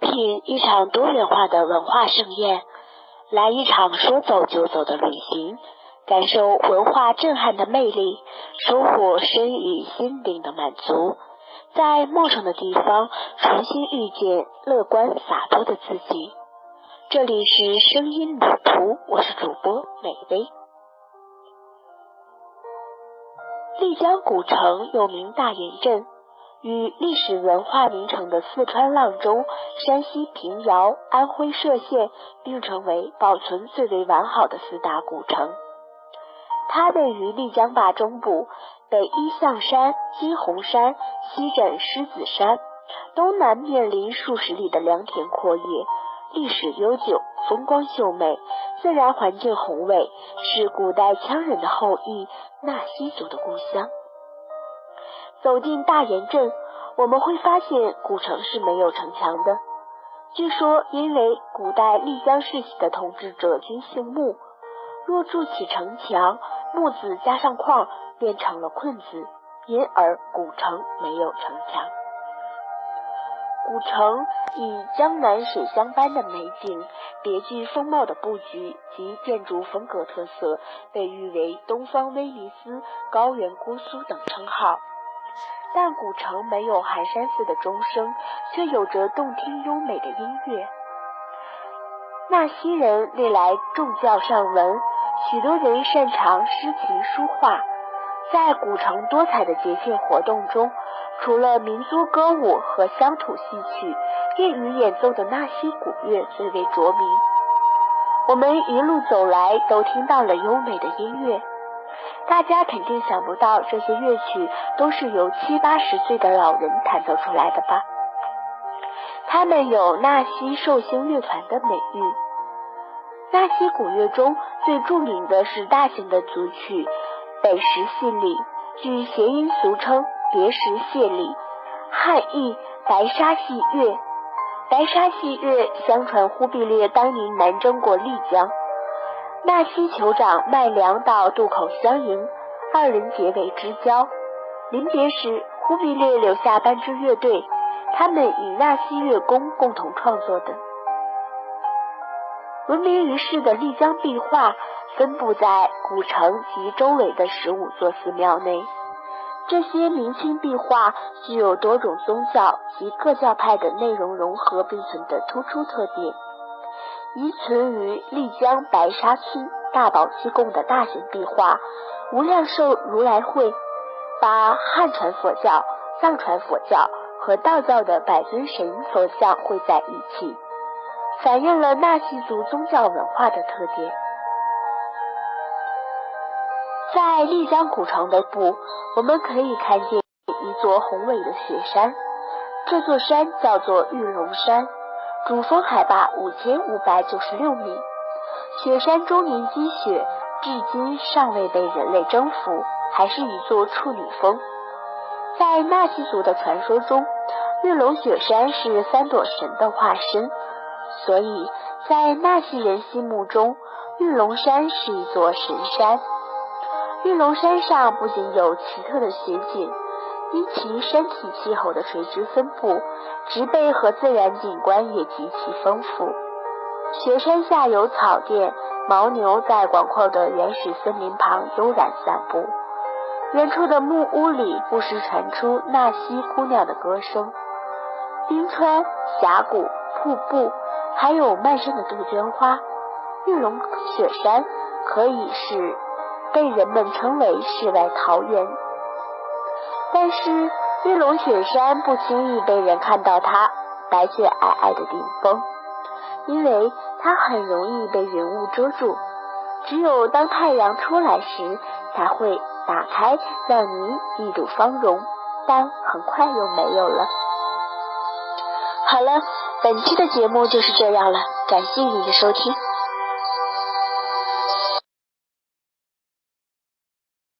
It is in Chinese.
品一场多元化的文化盛宴，来一场说走就走的旅行，感受文化震撼的魅力，收获身与心灵的满足，在陌生的地方重新遇见乐观洒脱的自己。这里是声音旅途，我是主播美薇。丽江古城又名大研镇。与历史文化名城的四川阆中、山西平遥、安徽歙县并称为保存最为完好的四大古城。它位于丽江坝中部，北依象山、金红山，西枕狮子山，东南面临数十里的良田阔野，历史悠久，风光秀美，自然环境宏伟，是古代羌人的后裔纳西族的故乡。走进大研镇，我们会发现古城是没有城墙的。据说，因为古代丽江世袭的统治者均姓穆，若筑起城墙，木字加上框，变成了困字，因而古城没有城墙。古城以江南水乡般的美景、别具风貌的布局及建筑风格特色，被誉为“东方威尼斯”“高原姑苏”等称号。但古城没有寒山寺的钟声，却有着动听优美的音乐。纳西人历来重教尚文，许多人擅长诗词书画。在古城多彩的节庆活动中，除了民族歌舞和乡土戏曲，业余演奏的纳西古乐最为着名。我们一路走来，都听到了优美的音乐。大家肯定想不到，这些乐曲都是由七八十岁的老人弹奏出来的吧？他们有纳西寿星乐团的美誉。纳西古乐中最著名的是大型的组曲《北石戏礼》，据谐音俗称“别石谢礼”，汉译“白沙戏乐”。白沙戏乐相传忽必烈当年南征过丽江。纳西酋长麦良到渡口相迎，二人结为知交。临别时，忽必烈留下半支乐队，他们与纳西乐工共同创作的。闻名于世的丽江壁画分布在古城及周围的十五座寺庙内。这些明清壁画具有多种宗教及各教派的内容融合并存的突出特点。遗存于丽江白沙村大宝积贡的大型壁画《无量寿如来会》，把汉传佛教、藏传佛教和道教的百尊神佛像绘在一起，反映了纳西族宗教文化的特点。在丽江古城的部，我们可以看见一座宏伟的雪山，这座山叫做玉龙山。主峰海拔五千五百九十六米，雪山终年积雪，至今尚未被人类征服，还是一座处女峰。在纳西族的传说中，玉龙雪山是三朵神的化身，所以在纳西人心目中，玉龙山是一座神山。玉龙山上不仅有奇特的雪景。因其山体气候的垂直分布，植被和自然景观也极其丰富。雪山下有草甸，牦牛在广阔的原始森林旁悠然散步。远处的木屋里不时传出纳西姑娘的歌声。冰川、峡谷、瀑布，还有漫山的杜鹃花，玉龙雪山可以是被人们称为世外桃源。但是玉龙雪山不轻易被人看到它白雪皑皑的顶峰，因为它很容易被云雾遮住。只有当太阳出来时，才会打开，让你一睹芳容。但很快又没有了。好了，本期的节目就是这样了，感谢你的收听。